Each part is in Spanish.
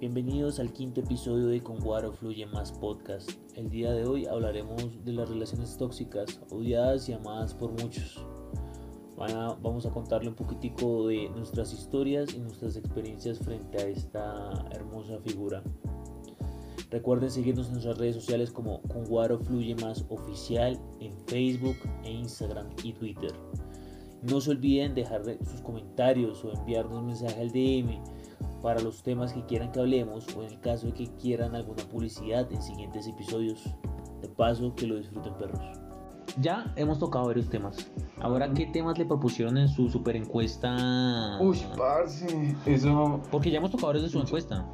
Bienvenidos al quinto episodio de Con Guaro Fluye Más Podcast. El día de hoy hablaremos de las relaciones tóxicas, odiadas y amadas por muchos. vamos a contarle un poquitico de nuestras historias y nuestras experiencias frente a esta hermosa figura. Recuerden seguirnos en nuestras redes sociales como Con Guaro Fluye Más Oficial en Facebook e Instagram y Twitter. No se olviden dejar sus comentarios o enviarnos un mensaje al DM para los temas que quieran que hablemos o en el caso de que quieran alguna publicidad en siguientes episodios. De paso, que lo disfruten perros. Ya hemos tocado varios temas. Ahora, ¿qué temas le propusieron en su super encuesta? Uy, parce, eso... Porque ya hemos tocado varios de su encuesta.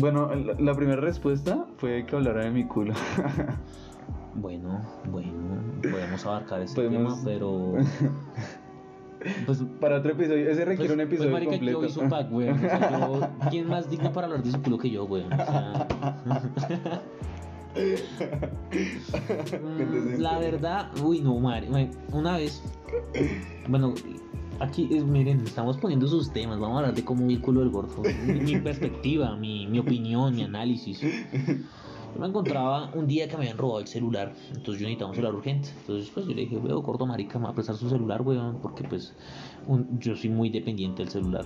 Bueno, la, primera respuesta fue que hablara de mi culo. bueno, bueno, podemos abarcar ese tema, pero... Pues para otro episodio, ese requiere un pues, pues, episodio pues, marica, completo. Yo un pack, güey. O sea, ¿Quién más digno para hablar de su culo que yo, güey? O sea... La verdad, uy, no, madre. Una vez, bueno, aquí, es, miren, estamos poniendo sus temas. Vamos a hablar de cómo vi el culo del gordo. Mi, perspectiva, mi, mi opinión, mi análisis. Yo me encontraba un día que me habían robado el celular, entonces yo necesitaba un celular urgente. Entonces, pues yo le dije, veo, corto marica, me va a prestar su celular, weón, porque pues yo soy muy dependiente del celular.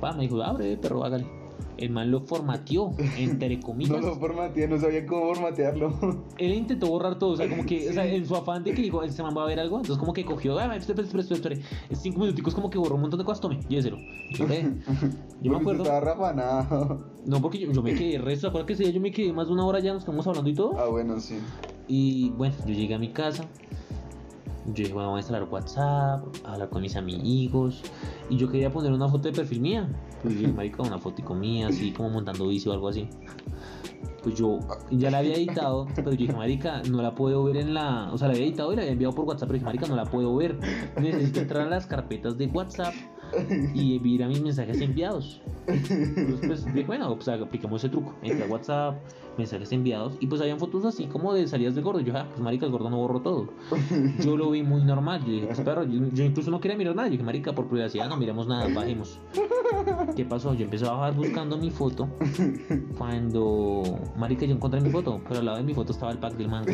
Pa, me dijo, abre, perro, hágale el man lo formateó, entre comillas. No lo formateó, no sabía cómo formatearlo. Él intentó borrar todo, o sea, como que, o sea, en su afán de que dijo, este man va a ver algo, entonces como que cogió, ah, espera, espera, espera, espera, es cinco minuticos como que borró un montón de cosas, tome, lléveselo. Yo, yo me acuerdo. Estaba rafanado. No, porque yo, yo me quedé resto, acuerdas que día yo me quedé más de una hora ya, nos estamos hablando y todo. Ah, bueno, sí. Y bueno, yo llegué a mi casa, yo dije, bueno, voy a instalar WhatsApp, a hablar con mis amigos. Y yo quería poner una foto de perfil mía. Dije, marica, una foto mía, así como montando bici o algo así. Pues yo ya la había editado, pero yo dije, marica, no la puedo ver en la... O sea, la había editado y la había enviado por WhatsApp, pero dije, marica, no la puedo ver. Necesito entrar a las carpetas de WhatsApp y enviar a mis mensajes enviados. Entonces, pues, bueno, pues aplicamos ese truco. Entré a WhatsApp, mensajes enviados y pues habían fotos así como de salidas del gordo. Yo, ah, pues marica, el gordo no borró todo. Yo lo vi muy normal. Yo dije, pues perro, yo, incluso no quería mirar nada. Yo dije, marica, por privacidad no miremos nada, bajemos. ¿Qué pasó? Yo empecé a bajar buscando mi foto. Cuando, marica, yo encontré mi foto, pero al lado de mi foto estaba el pack del man,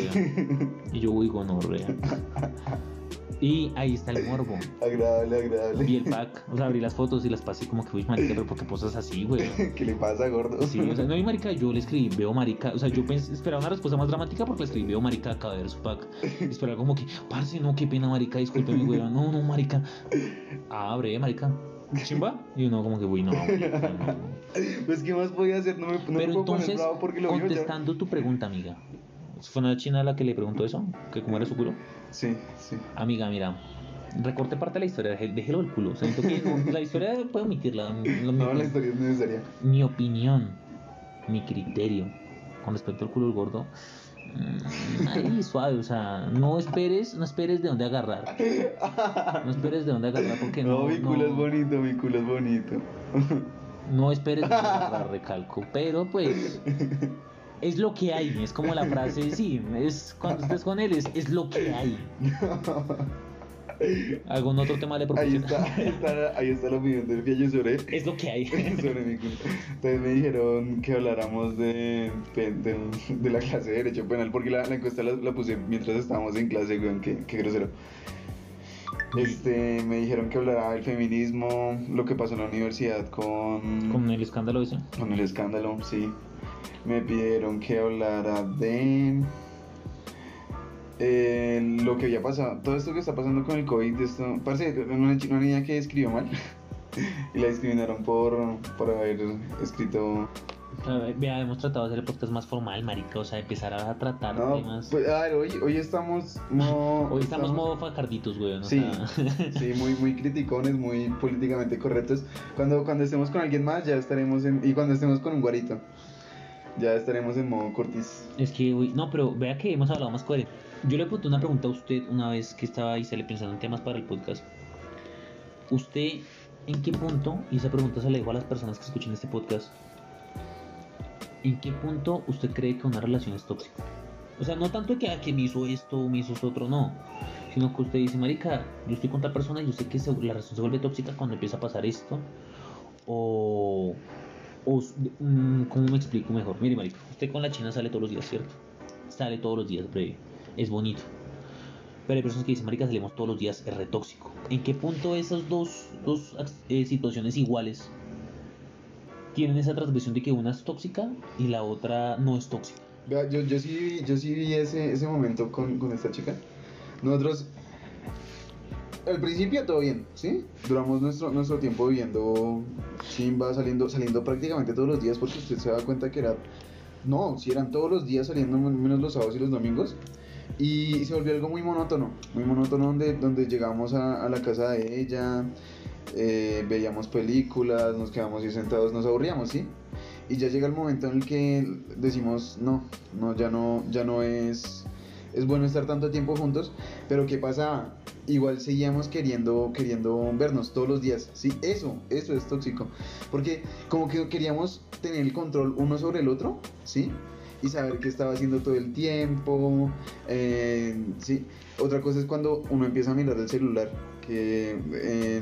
Y yo, uy, gonorrea. Y ahí está el morbo. Agradable, agradable. Vi el pack, o sea, abrí las fotos y las pasé como que, uy, marica, pero ¿por qué posas así, güey? ¿Qué le pasa, gordo? Sí, o sea, no, y marica, yo le escribí, veo marica, o sea, yo pensé, esperaba una respuesta más dramática porque le escribí, veo marica, acaba de ver su pack. Esperaba como que, parce, no, qué pena, marica, discúlpeme, güey. No, no, marica. Abre, marica. ¿Chimba? Y uno como que, uy, no. Pues, ¿qué más podía hacer? No me, no Pero me entonces, bravo porque lo contestando tu pregunta, amiga. ¿Fue una china la que le preguntó eso? ¿Que cómo era su culo? Sí, sí. Amiga, mira, recorte parte de la historia, déjelo el culo. O sea, que la historia puede omitirla. no, la historia es necesaria. Mi opinión, mi criterio con respecto al culo del gordo. Mm, ahí suave, o sea, no esperes, no esperes de dónde agarrar. No esperes de dónde agarrar porque no. No, mi culo es bonito, mi culo es bonito. No esperes de dónde agarrar, recalco. Pero pues es lo que hay, es como la frase, sí, es cuando estés con él, es, es lo que hay. ¿Algún otro tema de proposición? Ahí está, ahí está, ahí está la opinión del Fiallo sobre Es lo que hay. sobre mi Entonces me dijeron que habláramos de, de, de, la clase de Derecho Penal, porque la, la encuesta la, puse mientras estábamos en clase, weón, qué, qué grosero. Este, me dijeron que hablará del feminismo, lo que pasó en la universidad con... Con el escándalo ese. Con el escándalo, sí me pidieron que hablara de eh, lo que había pasado, todo esto que está pasando con el COVID, esto, parece una, una niña que escribió mal y la discriminaron por, por haber escrito Vea, hemos tratado de hacer el podcast más formal, marica, o sea, empezar a tratar temas. Pues, a ver, hoy, hoy estamos Hoy estamos, modo facarditos, güey. Sí, sí, muy, muy criticones, muy políticamente correctos. Cuando, cuando estemos con alguien más, ya estaremos en. Y cuando estemos con un guarito ya estaremos en modo cortis. Es que, uy, no, pero vea que hemos hablado más coherente. Yo le pregunté una pregunta a usted una vez que estaba ahí, se le pensando en temas para el podcast. ¿Usted en qué punto, y esa pregunta se le dijo a las personas que escuchan este podcast, ¿en qué punto usted cree que una relación es tóxica? O sea, no tanto que, ah, que me hizo esto, me hizo otro, no. Sino que usted dice, Marica, yo estoy con otra persona y yo sé que la relación se vuelve tóxica cuando empieza a pasar esto. O O, mm, ¿Cómo me explico mejor? Mire, marica, usted con la china sale todos los días, ¿cierto? Sale todos los días, breve. Es bonito. Pero hay personas que dicen, marica, salimos todos los días, es re tóxico. ¿En qué punto esas dos, dos eh, situaciones iguales tienen esa transgresión de que una es tóxica y la otra no es tóxica? Yo, yo sí, yo sí vi ese, ese momento con, con esta chica. Nosotros, al principio todo bien, ¿sí? Duramos nuestro, nuestro tiempo viviendo chimba, saliendo, saliendo prácticamente todos los días porque usted se da cuenta que era... No, si eran todos los días saliendo menos los sábados y los domingos. Y se volvió algo muy monótono, muy monótono donde, donde llegamos a, la casa de ella, eh, veíamos películas, nos quedamos ahí sentados, nos aburríamos, ¿sí? Y ya llega el momento en el que decimos, no, no, ya no, ya no es, es bueno estar tanto tiempo juntos, pero ¿qué pasa? Igual seguíamos queriendo, queriendo vernos todos los días, sí, eso, eso es tóxico, porque como que queríamos tener el control uno sobre el otro, sí, y saber qué estaba haciendo todo el tiempo, eh, sí. Otra cosa es cuando uno empieza a mirar el celular, que, eh,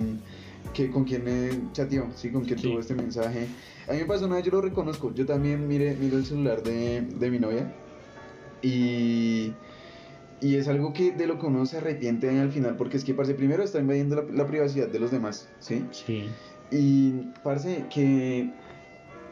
que con quién eh, chateó, sí, con quién Sí. tuvo este mensaje. A mí me pasó una vez, yo lo reconozco, yo también mire, miro el celular de, de mi novia y, y es algo que de lo que uno se arrepiente al final, porque es que, parce, primero está invadiendo la, la privacidad de los demás, ¿sí? Sí. Y parece que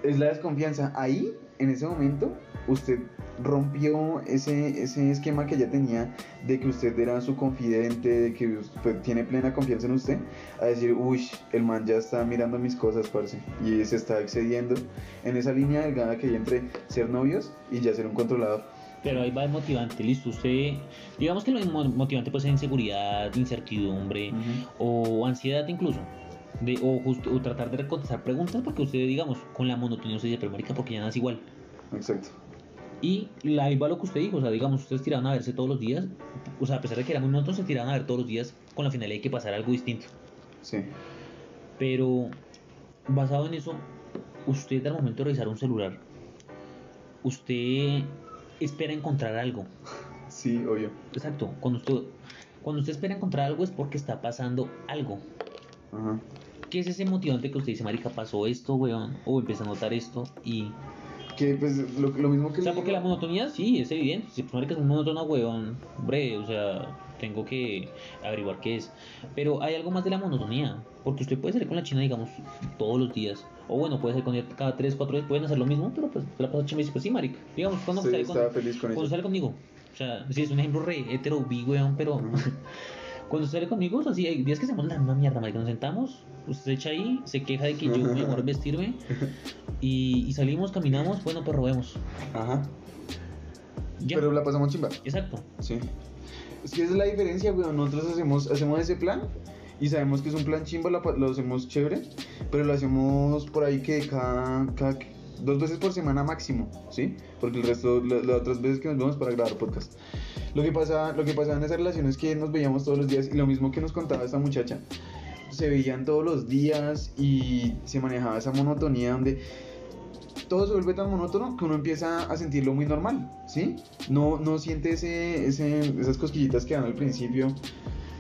es la desconfianza. Ahí, en ese momento, usted rompió ese, ese esquema que ya tenía de que usted era su confidente, de que usted tiene plena confianza en usted, a decir, uy, el man ya está mirando mis cosas, parce, y se está excediendo en esa línea delgada que hay entre ser novios y ya ser un controlador. Pero ahí va el motivante, listo. Usted, digamos que lo mo- motivante puede ser inseguridad, incertidumbre o ansiedad incluso. De, o, justo, o tratar de contestar preguntas porque usted, digamos, con la monotonía usted dice, pero marica, porque ya es igual. Exacto. Y la, ahí va lo que usted dijo, o sea, digamos, ustedes tiraban a verse todos los días, o sea, a pesar de que muy monótonos, se tiraban a ver todos los días con la finalidad de que pasara algo distinto. Sí. Pero basado en eso, usted al momento de revisar un celular, usted espera encontrar algo. Sí, obvio. Exacto, cuando usted, cuando usted espera encontrar algo es porque está pasando algo. Ajá. ¿Qué es ese motivante que usted dice, marica, pasó esto, weón? O empieza a notar esto y... Que pues lo, lo mismo que O sea, porque la monotonía sí, es evidente. Si marica es monótona, weón, hombre, o sea, tengo que averiguar qué es. Pero hay algo más de la monotonía. Porque usted puede salir con la china, digamos, todos los días. O bueno, puede ser con ella cada 3, 4 días, pueden hacer lo mismo, pero pues la pasa chimba y dice, pues sí, marica. Digamos, cuando Sí, sale con, feliz con cuando sale conmigo. O sea, sí, es un ejemplo re hetero, bi, weón, pero... Cuando sale conmigo, o sea, sí, hay días que hacemos la misma mierda, marica. Nos sentamos, usted se echa ahí, se queja de que yo me demoro en vestirme. Y, y salimos, caminamos, bueno, pues robemos. Ajá. Ya. Pero la pasamos chimba. Exacto. Sí. Es que esa es la diferencia, weón. Nosotros hacemos, hacemos ese plan y sabemos que es un plan chimba, la lo hacemos chévere, pero lo hacemos por ahí que cada, cada- dos veces por semana máximo, ¿sí? Porque el resto, la- las otras veces que nos vemos para grabar podcast. Lo que pasa, lo que pasaba en esa relación es que nos veíamos todos los días y lo mismo que nos contaba esta muchacha. Se veían todos los días y se manejaba esa monotonía donde todo se vuelve tan monótono que uno empieza a sentirlo muy normal, ¿sí? No, no siente ese, ese- esas cosquillitas que dan al principio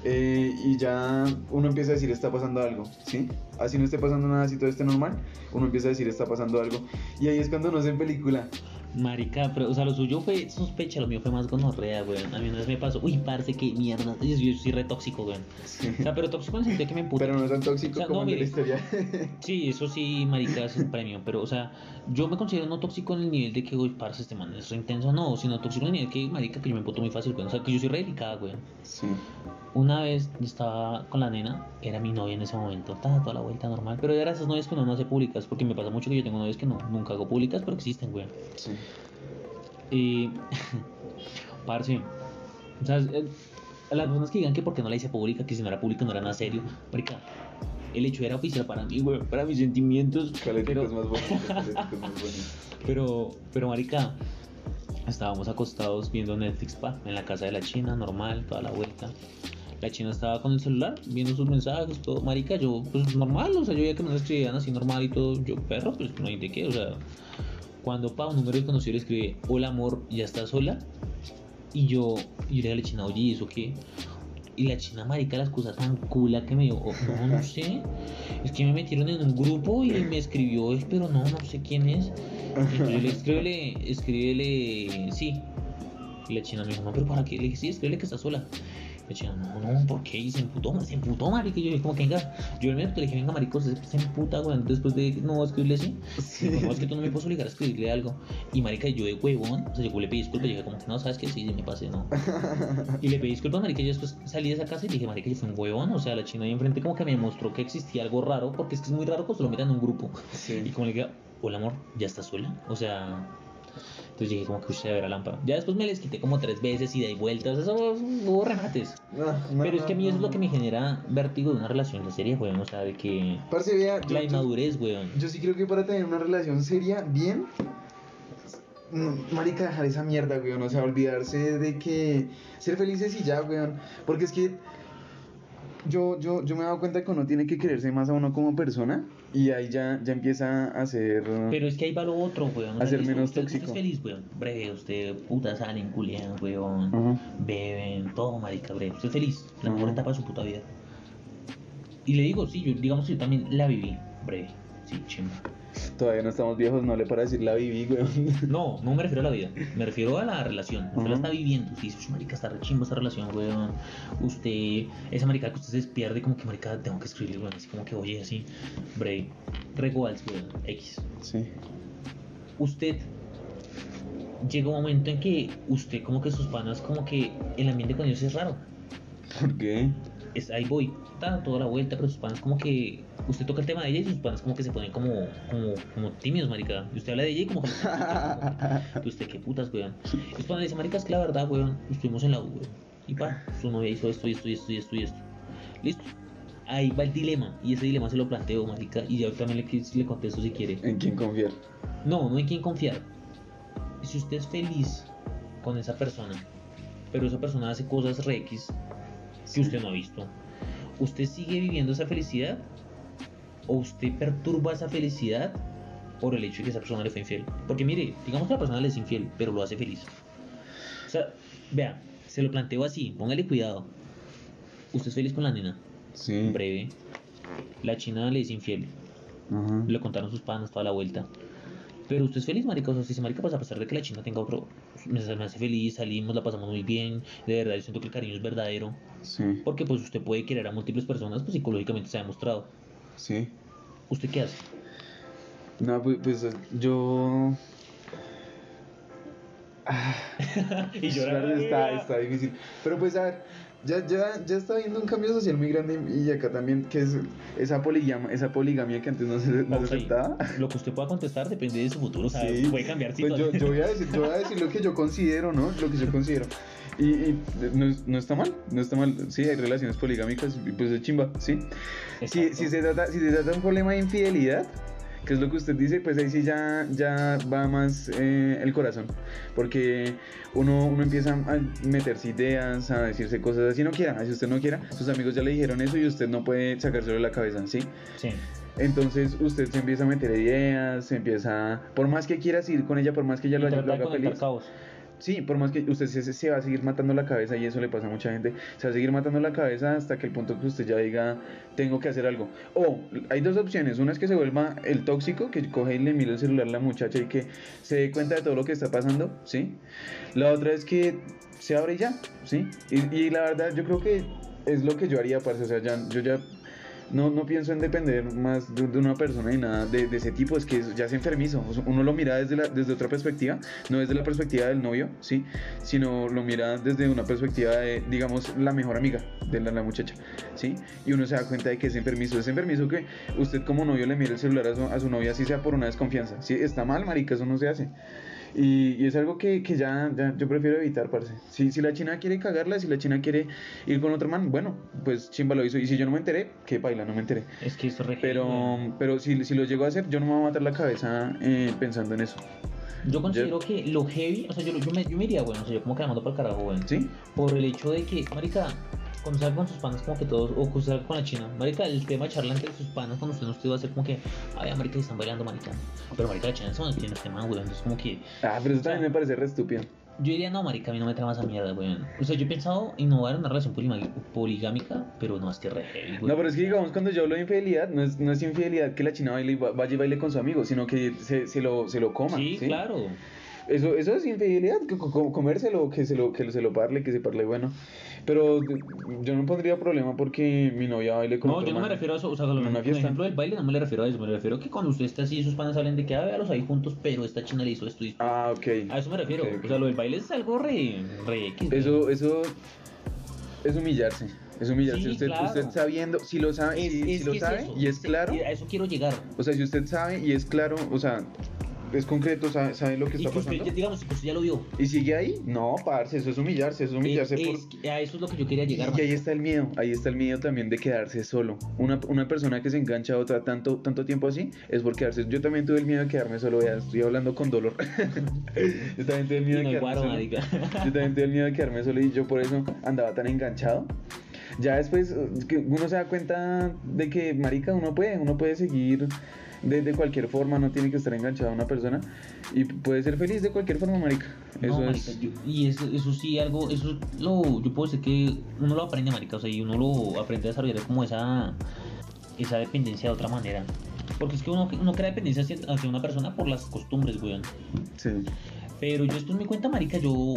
eh, y ya uno empieza a decir está pasando algo, ¿sí? Así no esté pasando nada, si todo esté normal, uno empieza a decir está pasando algo y ahí es cuando hace en película. Marica, pero, o sea, lo suyo fue sospecha, lo mío fue más gonorrea, weón. A mí una vez me pasó, uy, parce, qué mierda. Yo, yo soy re tóxico, weón. O sea, pero tóxico en el sentido de que me emputa. Pero no es tan tóxico O sea, como no, de la historia. Sí, eso sí, marica, es un premio. Pero, o sea, yo me considero no tóxico en el nivel de que, uy, parce, este man es re intenso, no. Sino tóxico en el nivel que, marica, que yo me emputo muy fácil, weón. O sea, que yo soy re delicada, weón. sí. Una vez yo estaba con la nena, era mi novia en ese momento, estaba toda la vuelta normal. Pero era esas novias que uno no hace públicas, porque me pasa mucho que yo tengo novias que no, nunca hago públicas, pero existen, weón. Sí. Y. parce. O sea, las personas que digan que porque no la hice pública, que si no era pública no era nada serio. Marica, el hecho era oficial para mí, güey, para mis sentimientos. Pero, más bonito. Calético es más bonito. pero, pero, Marica, estábamos acostados viendo Netflix pa, en la casa de la China, normal, toda la vuelta. La China estaba con el celular, viendo sus mensajes, todo. Marica, yo, pues normal, o sea, yo veía que me escribían así normal y todo. Yo, perro, pues no hay de qué, o sea. Cuando pa, un número desconocido le escribe, hola amor, ¿ya estás sola? Y yo, y le dije a la China, oye, ¿y eso qué? Y la china marica las cosas tan cula que me dio, oh, no, no sé. Es que me metieron en un grupo y me escribió, "Es, pero no, no sé quién es. Entonces yo le escríbele, escríbele, sí. Y la china me dijo, no, pero ¿para qué? Le dije, sí, escríbele que está sola. China, no, no, ¿por qué? Y se emputó, se emputó, marica. Y yo como que venga. Yo el minuto le dije, venga, marico, se, se emputa, weón. Después de, no, escribirle así. Sí. No, es que tú no me puedes obligar a escribirle algo. Y marica, yo de huevón, o sea, yo le pedí disculpas, yo dije, como que no, sabes que sí, sí me pasé, no. Y le pedí disculpas, marica, yo después salí de esa casa y dije, marica, yo fui un huevón, o sea, la china ahí enfrente como que me mostró que existía algo raro, porque es que es muy raro que se lo metan en un grupo. Y Sí. como le dije, hola amor, ¿ya estás sola? O sea, entonces dije como que usted ve la lámpara. Ya después me les quité como tres veces y de vuelta, o sea, eso hubo remates. No, no, Pero es que a mí eso es lo que me genera vértigo de una relación seria, weón, o sea, de que... Parce, vea, La yo- inmadurez, weón. Yo sí creo que para tener una relación seria, bien, marica, dejar esa mierda, weón. O sea, olvidarse de que ser felices y ya, weón. Porque es que yo, yo, yo me he dado cuenta que uno tiene que quererse más a uno como persona y ahí ya, ya empieza a ser... Pero es que ahí va lo otro, weón. Hacer listo, menos usted, usted tóxico. es feliz, weón. Breve, usted puta salen, culian, weón. Beben, todo, marica, breve. Usted es feliz, la mejor etapa de su puta vida. Y le digo, sí, yo, digamos que yo también la viví, breve. Sí, chimba. Todavía no estamos viejos, no le para decir la viví, weón. No, no me refiero a la vida, me refiero a la relación. Usted la está viviendo, usted dice, "Ush, marica, está re chimba esa relación, weón. Usted, esa marica que usted se despierde, como que marica, tengo que escribirle, weón, así como que oye, así, breve. Regals, weón, X. Sí. Usted llega un momento en que usted como que sus panas, como que el ambiente con ellos es raro. ¿Por qué? Es, ahí voy, da toda la vuelta, pero sus panas como que usted toca el tema de ella y sus panas como que se ponen como, como, como tímidos, marica. Y usted habla de ella y como que... ¿Y usted qué putas, weón? Y sus panas dicen, marica, es que la verdad, weón, estuvimos en la U, weón. Y pa, su novia hizo esto y esto y esto y esto y esto. Listo. Ahí va el dilema. Y ese dilema se lo planteo, marica. Y yo también le, le contesto si quiere. ¿En quién confiar? No, no hay quien confiar. Si usted es feliz con esa persona, pero esa persona hace cosas re X que usted no ha visto, ¿usted sigue viviendo esa felicidad? ¿O usted perturba esa felicidad por el hecho de que esa persona le fue infiel? Porque mire, digamos que la persona le es infiel, pero lo hace feliz. O sea, vea, se lo planteo así, póngale cuidado. ¿Usted es feliz con la nena? Sí. Breve. La china le es infiel. Le contaron sus panas toda la vuelta. Pero usted es feliz, marica. O sea, usted dice, marica, pues a pesar de que la china tenga otro, me, me hace feliz, salimos, la pasamos muy bien. De verdad, yo siento que el cariño es verdadero. Sí. Porque pues usted puede querer a múltiples personas, pues psicológicamente se ha demostrado. Sí. ¿Usted qué hace? No, pues, pues yo. Ah, y claro, está, está difícil. Pero pues a ver, ya, ya, ya está habiendo un cambio social muy grande y acá también, que es esa poligamia, esa poligamia que antes no se, no se Ok. aceptaba. Lo que usted pueda contestar depende de su futuro, o sea, Sí. puede cambiar Pues yo, yo, voy a decir, yo voy a decir lo que yo considero, ¿no? Lo que yo considero. Y, y no, no está mal, no está mal. Sí, hay relaciones poligámicas y pues es chimba, ¿sí? Si, si, se trata, si se trata de un problema de infidelidad, que es lo que usted dice, pues ahí sí ya, ya va más eh, el corazón. Porque uno, uno empieza a meterse ideas, a decirse cosas así no quiera. Si usted no quiera, sus amigos ya le dijeron eso y usted no puede sacárselo de la cabeza, ¿sí? Sí. Entonces usted se empieza a meter ideas, se empieza, por más que quiera ir con ella, por más que ella Y lo, haya- feliz. Sí, por más que usted se, se va a seguir matando la cabeza y eso le pasa a mucha gente, se va a seguir matando la cabeza hasta que el punto que usted ya diga, tengo que hacer algo. O hay dos opciones, una es que se vuelva el tóxico, que coge y le mira el celular a la muchacha y que se dé cuenta de todo lo que está pasando, ¿sí? La otra es que se abre y ya, ¿sí? Y, la verdad yo creo que es lo que yo haría, parce, o sea, ya, yo ya no, no pienso en depender más de, una persona y nada de, ese tipo, es que ya es enfermizo. Uno lo mira desde, la, desde otra perspectiva, no desde la perspectiva del novio, ¿sí? Sino lo mira desde una perspectiva de, digamos, la mejor amiga de la, la muchacha, ¿sí? Y uno se da cuenta de que es enfermizo. Es enfermizo que usted como novio le mire el celular a su, a su novia, así sea por una desconfianza. ¿sí? Está mal, marica, eso no se hace. Y, y es algo que, que ya, ya yo prefiero evitar, parce. Si, si la china quiere cagarla, si la china quiere ir con otro man, bueno, pues chimba lo hizo. Y si yo no me enteré, que baila, no me enteré. Es que re heavy, Pero, pero si, si lo llego a hacer, yo no me voy a matar la cabeza eh, pensando en eso. Yo considero que lo heavy, o sea, yo, yo, me, yo me iría, bueno, o sea, yo como que la mando para el carajo, weón. ¿Sí? Por el hecho de que, marica, cuando salga con sus panas, como que todos, o salga con la china, marica, el tema de charla entre sus panas, cuando usted no esté, va a ser como que, ay, marica, están bailando, marica. Pero, marica, la china se tiene este man, weón, entonces como que, Ah, pero eso también me parece re estúpido. Yo diría, no, marica, a mí no me trama esa mierda, weón. O sea, yo he pensado innovar en una relación poligámica, pero no, es que re heavy. No, pero es que digamos, cuando yo hablo de infidelidad, no es, no es infidelidad que la china baile vaya y baile con su amigo, sino que se, se lo, se lo coma. Sí, claro. Eso, eso es infidelidad, comérselo, que se lo, que se lo parle, que se parle bueno. Pero yo no pondría problema porque mi novia baile con No, yo no me refiero a eso, o sea, por fiesta. ejemplo del baile no me le refiero a eso, me refiero a que cuando usted está así, sus panas hablan de que, ah, véalos ahí juntos, pero esta china le hizo esto y Ah, ok. A eso me refiero, Ok, ok. o sea, lo del baile es algo re, re X. Eso, eso es humillarse. Es humillarse. Sí, usted, claro. usted sabiendo, si lo sabe, Es- si, es si lo es sabe eso, y es claro, A eso quiero llegar. o sea, si usted sabe y es claro, o sea, es concreto, sabe, sabe lo que está pasando. digamos, que usted ya lo vio. Y sigue ahí, no, parce, eso es humillarse, eso es humillarse Es- por... es que a eso es lo que yo quería llegar. Y ahí está el miedo, ahí está el miedo también de quedarse solo. Una, una persona que se engancha a otra tanto, tanto tiempo así es por quedarse. Yo también tuve el miedo de quedarme solo, ya estoy hablando con dolor. yo también tuve el miedo no de quedarme guaro, solo. Yo también tuve el miedo de quedarme solo y yo por eso andaba tan enganchado. Ya después eh, uno se da cuenta de que, marica, uno puede, uno puede seguir de, de cualquier forma, no tiene que estar enganchado a una persona y puede ser feliz de cualquier forma, marica. No, Eso marica, es... yo- y eso, eso sí, algo, eso lo, yo puedo decir que uno lo aprende, marica, o sea, y uno lo aprende a desarrollar como esa, esa dependencia de otra manera. Porque es que uno, uno crea dependencia hacia, hacia una persona por las costumbres, weón. Sí. Pero yo esto es mi cuenta, marica, yo,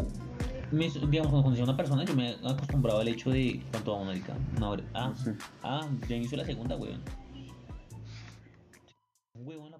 me, digamos, cuando conocí a una persona, yo me acostumbraba al hecho de, ¿cuánto vamos, marica? Una hora. Ah, Sí. ah, ya inició la segunda, weón. Un huevo en la